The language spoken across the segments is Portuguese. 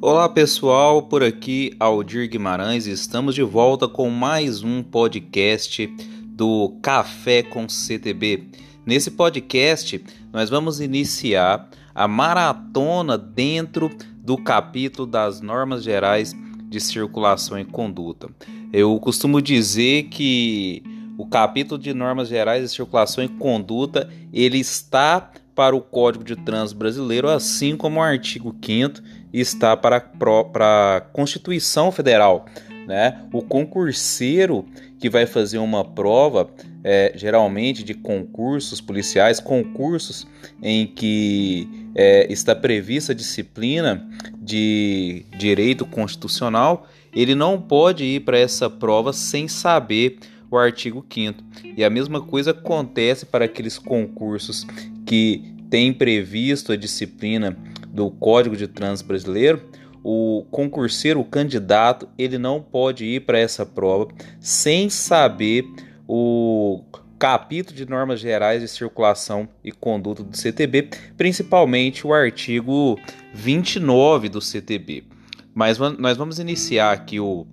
Olá pessoal, por aqui Aldir Guimarães, estamos de volta com mais um podcast do Café com CTB. Nesse podcast, nós vamos iniciar a maratona dentro do capítulo das normas gerais de circulação e conduta. Eu costumo dizer que o capítulo de normas gerais de circulação e conduta, ele está para o Código de Trânsito Brasileiro, assim como o artigo 5 está para, a Constituição Federal. Né? O concurseiro que vai fazer uma prova, é, geralmente de concursos policiais, concursos em que é, está prevista a disciplina de direito constitucional, ele não pode ir para essa prova sem saber o artigo 5 E a mesma coisa acontece para aqueles concursos que têm previsto a disciplina do Código de Trânsito Brasileiro, o concurseiro, o candidato, ele não pode ir para essa prova sem saber o capítulo de normas gerais de circulação e conduta do CTB, principalmente o artigo 29 do CTB. Mas nós vamos iniciar aqui o,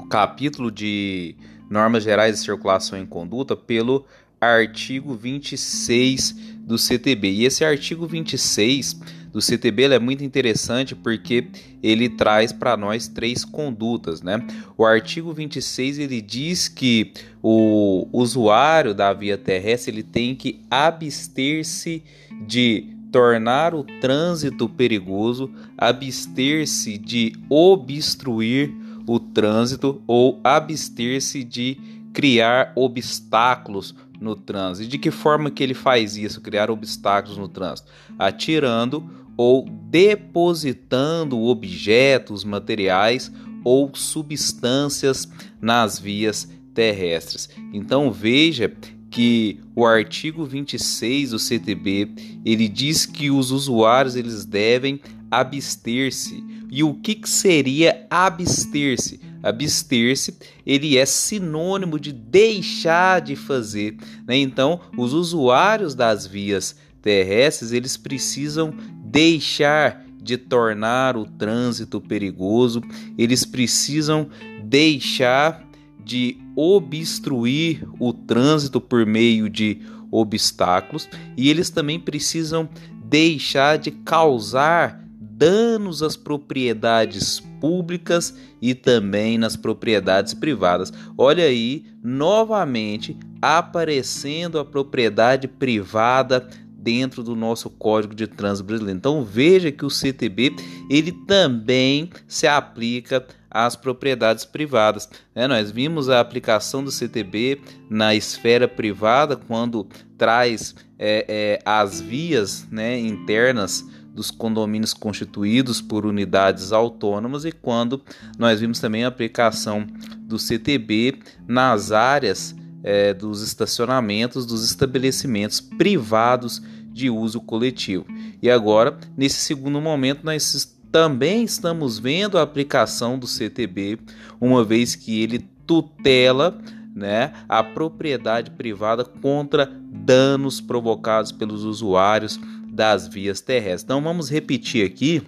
o capítulo de normas gerais de circulação e conduta pelo artigo 26 do CTB. E esse artigo 26 do CTB é muito interessante porque ele traz para nós três condutas, né? O artigo 26 ele diz que o usuário da via terrestre ele tem que abster-se de tornar o trânsito perigoso, abster-se de obstruir o trânsito ou abster-se de criar obstáculos no trânsito. E de que forma que ele faz isso, criar obstáculos no trânsito? Atirando ou depositando objetos, materiais ou substâncias nas vias terrestres. Então veja que o artigo 26 do CTB, ele diz que os usuários eles devem abster-se. E o que, que seria abster-se? Abster-se, ele é sinônimo de deixar de fazer. Né? Então, os usuários das vias terrestres, eles precisam deixar de tornar o trânsito perigoso, eles precisam deixar de obstruir o trânsito por meio de obstáculos e eles também precisam deixar de causar danos às propriedades públicas e também nas propriedades privadas. Olha aí, novamente aparecendo a propriedade privada dentro do nosso Código de Trânsito Brasileiro. Então veja que o CTB ele também se aplica às propriedades privadas. Né? Nós vimos a aplicação do CTB na esfera privada quando traz é, é, as vias né, internas dos condomínios constituídos por unidades autônomas e quando nós vimos também a aplicação do CTB nas áreas é, dos estacionamentos dos estabelecimentos privados de uso coletivo. E agora, nesse segundo momento, nós também estamos vendo a aplicação do CTB, uma vez que ele tutela né, a propriedade privada contra danos provocados pelos usuários das vias terrestres. Então vamos repetir aqui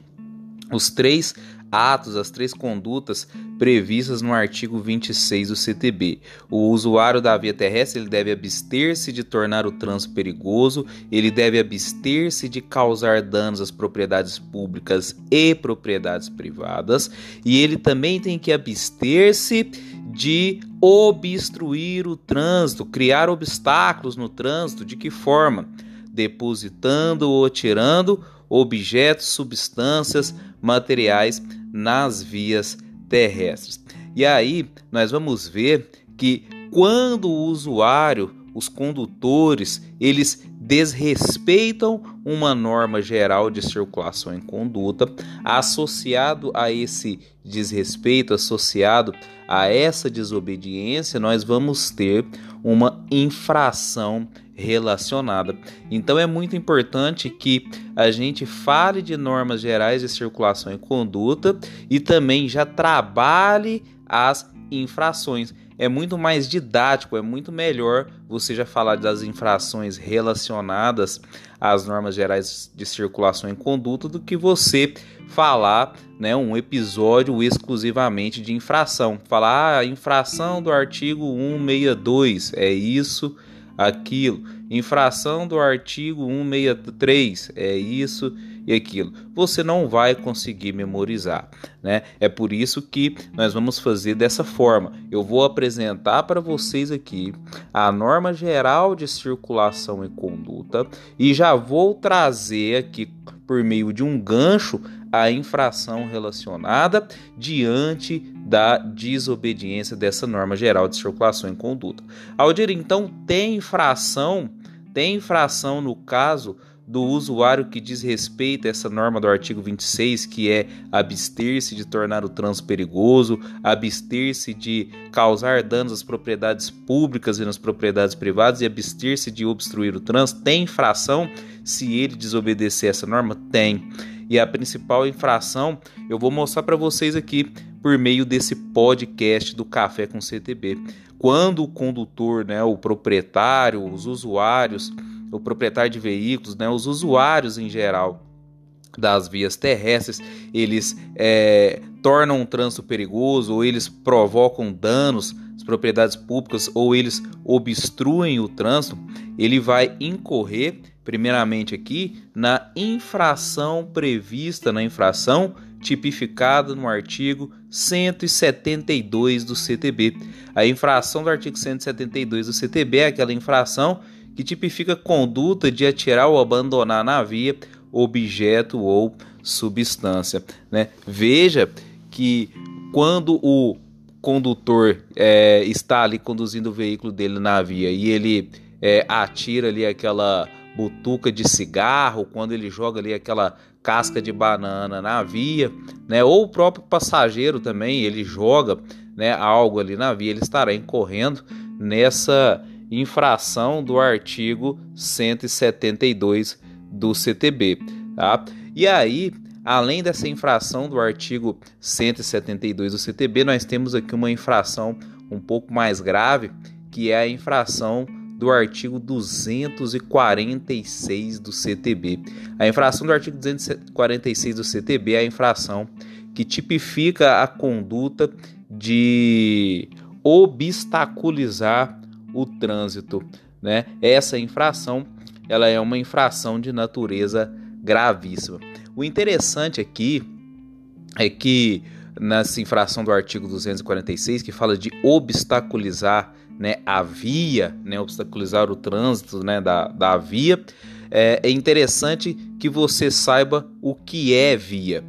os três atos, as três condutas previstas no artigo 26 do CTB. O usuário da via terrestre ele deve abster-se de tornar o trânsito perigoso, ele deve abster-se de causar danos às propriedades públicas e propriedades privadas, e ele também tem que abster-se de obstruir o trânsito, criar obstáculos no trânsito. De que forma? Depositando ou tirando objetos, substâncias, materiais nas vias terrestres. E aí nós vamos ver que quando o usuário, os condutores, eles desrespeitam uma norma geral de circulação em conduta, associado a esse desrespeito, associado a essa desobediência, nós vamos ter uma infração relacionada. Então é muito importante que a gente fale de normas gerais de circulação e conduta e também já trabalhe as infrações. é muito mais didático, é muito melhor você já falar das infrações relacionadas às normas gerais de circulação e conduta do que você falar né, um episódio exclusivamente de infração. Falar ah, infração do artigo 162, é isso, aquilo. Infração do artigo 163, é isso e aquilo. Você não vai conseguir memorizar, né? É por isso que nós vamos fazer dessa forma. Eu vou apresentar para vocês aqui a norma geral de circulação e conduta e já vou trazer aqui por meio de um gancho a infração relacionada diante da desobediência dessa norma geral de circulação e conduta. Aldir, então tem infração, tem infração no caso do usuário que diz respeito a essa norma do artigo 26, que é abster-se de tornar o trânsito perigoso, abster-se de causar danos às propriedades públicas e nas propriedades privadas e abster-se de obstruir o trânsito, tem infração se ele desobedecer essa norma? Tem. E a principal infração eu vou mostrar para vocês aqui por meio desse podcast do Café com CTB. Quando o condutor, né, o proprietário, os usuários o proprietário de veículos, né, os usuários em geral das vias terrestres, eles é, tornam o trânsito perigoso ou eles provocam danos às propriedades públicas ou eles obstruem o trânsito, ele vai incorrer, primeiramente aqui, na infração prevista, na infração tipificada no artigo 172 do CTB. A infração do artigo 172 do CTB é aquela infração que tipifica conduta de atirar ou abandonar na via objeto ou substância. Né? Veja que quando o condutor é, está ali conduzindo o veículo dele na via e ele é, atira ali aquela butuca de cigarro, quando ele joga ali aquela casca de banana na via, né? Ou o próprio passageiro também, ele joga, né, algo ali na via, ele estará incorrendo nessa infração do artigo 172 do CTB, tá? E aí, além dessa infração do artigo 172 do CTB, nós temos aqui uma infração um pouco mais grave, que é a infração do artigo 246 do CTB. A infração do artigo 246 do CTB é a infração que tipifica a conduta de obstaculizar o trânsito, né? Essa infração, ela é uma infração de natureza gravíssima. O interessante aqui é que nessa infração do artigo 246 que fala de obstaculizar né, a via, né, obstaculizar o trânsito né, da, da via, é, é interessante que você saiba o que é via.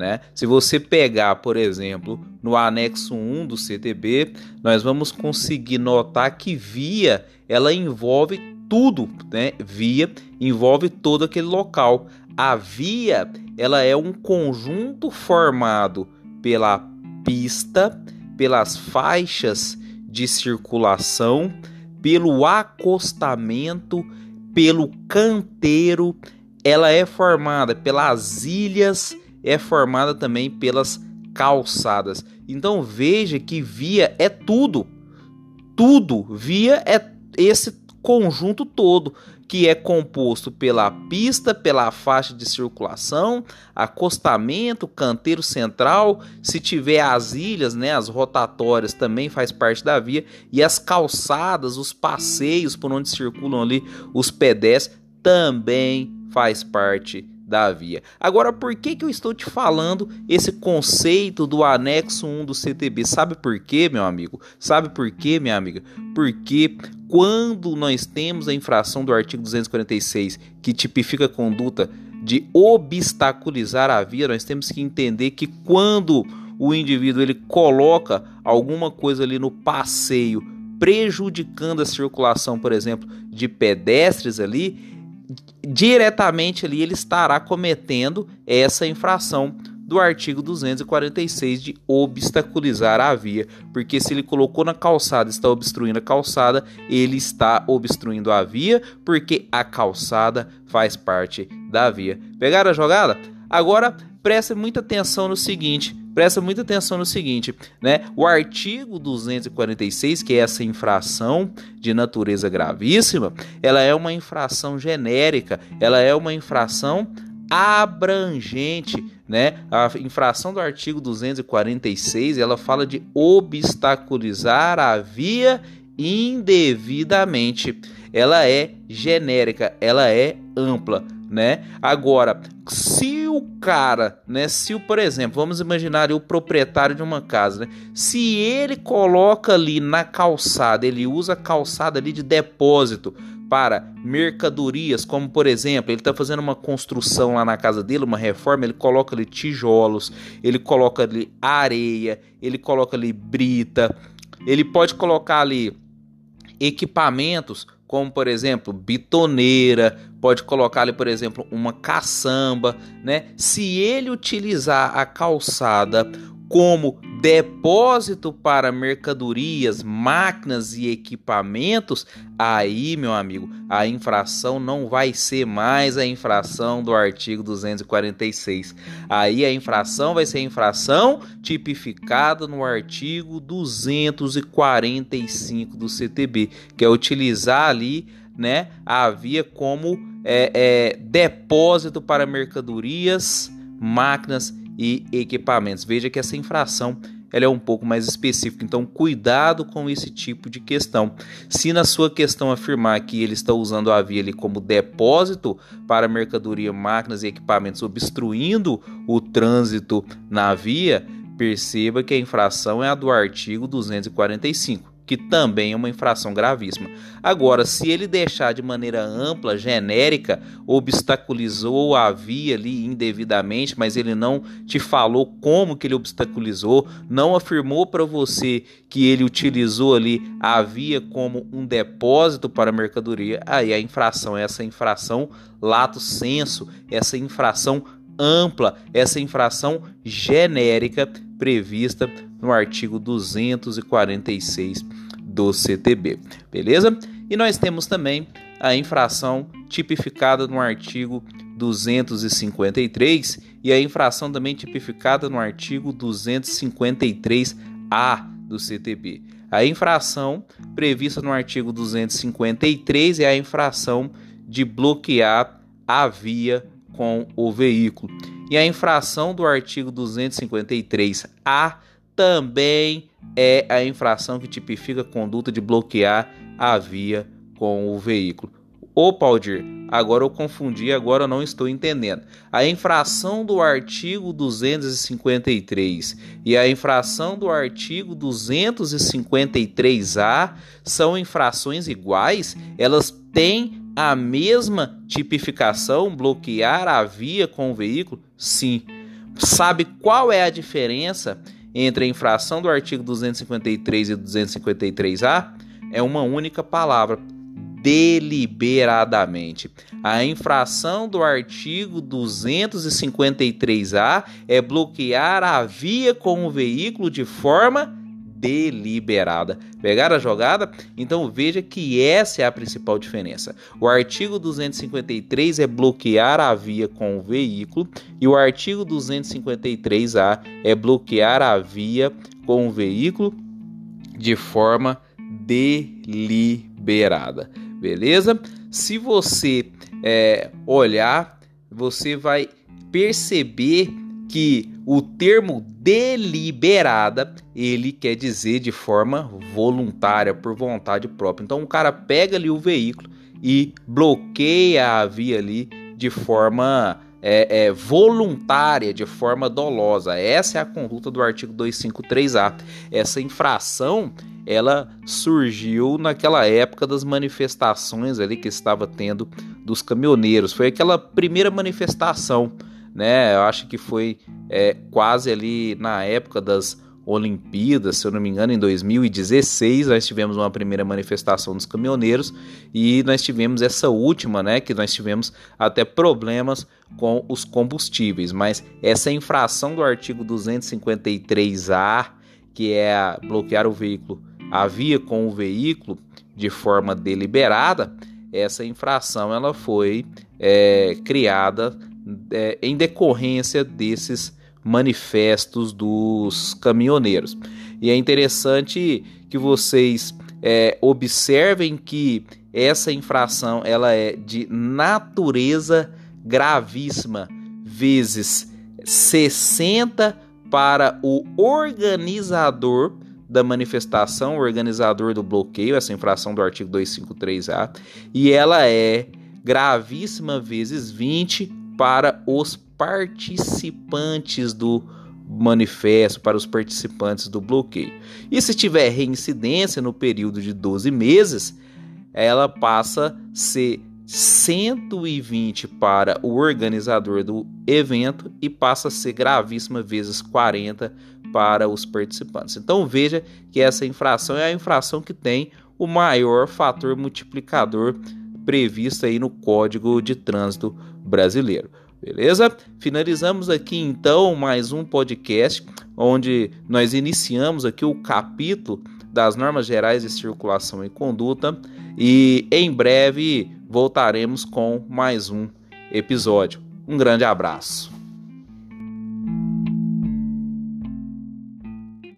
Né? Se você pegar, por exemplo, no anexo 1 do CTB, nós vamos conseguir notar que via ela envolve tudo, né? Via envolve todo aquele local. A via ela é um conjunto formado pela pista, pelas faixas de circulação, pelo acostamento, pelo canteiro. Ela é formada pelas ilhas é formada também pelas calçadas. Então veja que via é tudo. Tudo. Via é esse conjunto todo que é composto pela pista, pela faixa de circulação, acostamento, canteiro central, se tiver as ilhas, né, as rotatórias também faz parte da via e as calçadas, os passeios por onde circulam ali os pedestres também faz parte da via. Agora, por que, que eu estou te falando esse conceito do anexo 1 do CTB? Sabe por quê, meu amigo? Sabe por quê, minha amiga? Porque quando nós temos a infração do artigo 246 que tipifica a conduta de obstaculizar a via, nós temos que entender que quando o indivíduo ele coloca alguma coisa ali no passeio prejudicando a circulação, por exemplo, de pedestres ali, diretamente ali ele estará cometendo essa infração do artigo 246 de obstaculizar a via, porque se ele colocou na calçada, está obstruindo a calçada, ele está obstruindo a via, porque a calçada faz parte da via. Pegaram a jogada? Agora preste muita atenção no seguinte, presta muita atenção no seguinte, né? O artigo 246, que é essa infração de natureza gravíssima, ela é uma infração genérica, ela é uma infração abrangente, né? A infração do artigo 246, ela fala de obstaculizar a via indevidamente. Ela é genérica, ela é ampla, né? Agora, se o cara, né, se o, por exemplo, vamos imaginar o proprietário de uma casa, né? Se ele coloca ali na calçada, ele usa a calçada ali de depósito para mercadorias, como por exemplo, ele está fazendo uma construção lá na casa dele, uma reforma, ele coloca ali tijolos, ele coloca ali areia, ele coloca ali brita, ele pode colocar ali equipamentos como por exemplo bitoneira, pode colocar ali por exemplo uma caçamba, né? Se ele utilizar a calçada como depósito para mercadorias, máquinas e equipamentos, aí, meu amigo, a infração não vai ser mais a infração do artigo 246. Aí a infração vai ser a infração tipificada no artigo 245 do CTB, que é utilizar ali, né, a via como é, é, depósito para mercadorias, máquinas e equipamentos. Veja que essa infração ela é um pouco mais específica, então cuidado com esse tipo de questão. Se na sua questão afirmar que ele está usando a via ali como depósito para mercadoria, máquinas e equipamentos, obstruindo o trânsito na via, perceba que a infração é a do artigo 245 que também é uma infração gravíssima. Agora, se ele deixar de maneira ampla, genérica, obstaculizou a via ali indevidamente, mas ele não te falou como que ele obstaculizou, não afirmou para você que ele utilizou ali a via como um depósito para mercadoria, aí a infração é essa infração lato senso, essa infração ampla, essa infração genérica prevista no artigo 246 do CTB, beleza? E nós temos também a infração tipificada no artigo 253 e a infração também tipificada no artigo 253A do CTB. A infração prevista no artigo 253 é a infração de bloquear a via com o veículo. E a infração do artigo 253A também é a infração que tipifica a conduta de bloquear a via com o veículo. Ô Paldir, agora eu confundi, agora eu não estou entendendo. A infração do artigo 253 e a infração do artigo 253A são infrações iguais? Elas têm a mesma tipificação, bloquear a via com o veículo? Sim. Sabe qual é a diferença entre a infração do artigo 253 e 253A? É uma única palavra: deliberadamente. A infração do artigo 253A é bloquear a via com o veículo de forma deliberada. Pegar a jogada? Então veja que essa é a principal diferença. O artigo 253 é bloquear a via com o veículo e o artigo 253A é bloquear a via com o veículo de forma deliberada. Beleza? Se você é, olhar, você vai perceber que o termo deliberada ele quer dizer de forma voluntária, por vontade própria. Então o cara pega ali o veículo e bloqueia a via ali de forma é, é, voluntária, de forma dolosa. Essa é a conduta do artigo 253A. Essa infração ela surgiu naquela época das manifestações ali que estava tendo dos caminhoneiros. Foi aquela primeira manifestação né? Eu acho que foi é, quase ali na época das Olimpíadas, se eu não me engano, em 2016 nós tivemos uma primeira manifestação dos caminhoneiros e nós tivemos essa última, né, que nós tivemos até problemas com os combustíveis, mas essa infração do artigo 253A, que é bloquear o veículo, a via com o veículo de forma deliberada, essa infração ela foi é, criada é, em decorrência desses manifestos dos caminhoneiros. E é interessante que vocês é, observem que essa infração ela é de natureza gravíssima, vezes 60 para o organizador da manifestação, o organizador do bloqueio, essa infração do artigo 253A, e ela é gravíssima vezes 20 para os participantes do manifesto, para os participantes do bloqueio. E se tiver reincidência no período de 12 meses, ela passa a ser 120 para o organizador do evento e passa a ser gravíssima vezes 40 para os participantes. Então veja que essa infração é a infração que tem o maior fator multiplicador previsto aí no Código de Trânsito Brasileiro. Beleza? Finalizamos aqui então mais um podcast onde nós iniciamos aqui o capítulo das normas gerais de circulação e conduta e em breve voltaremos com mais um episódio. Um grande abraço.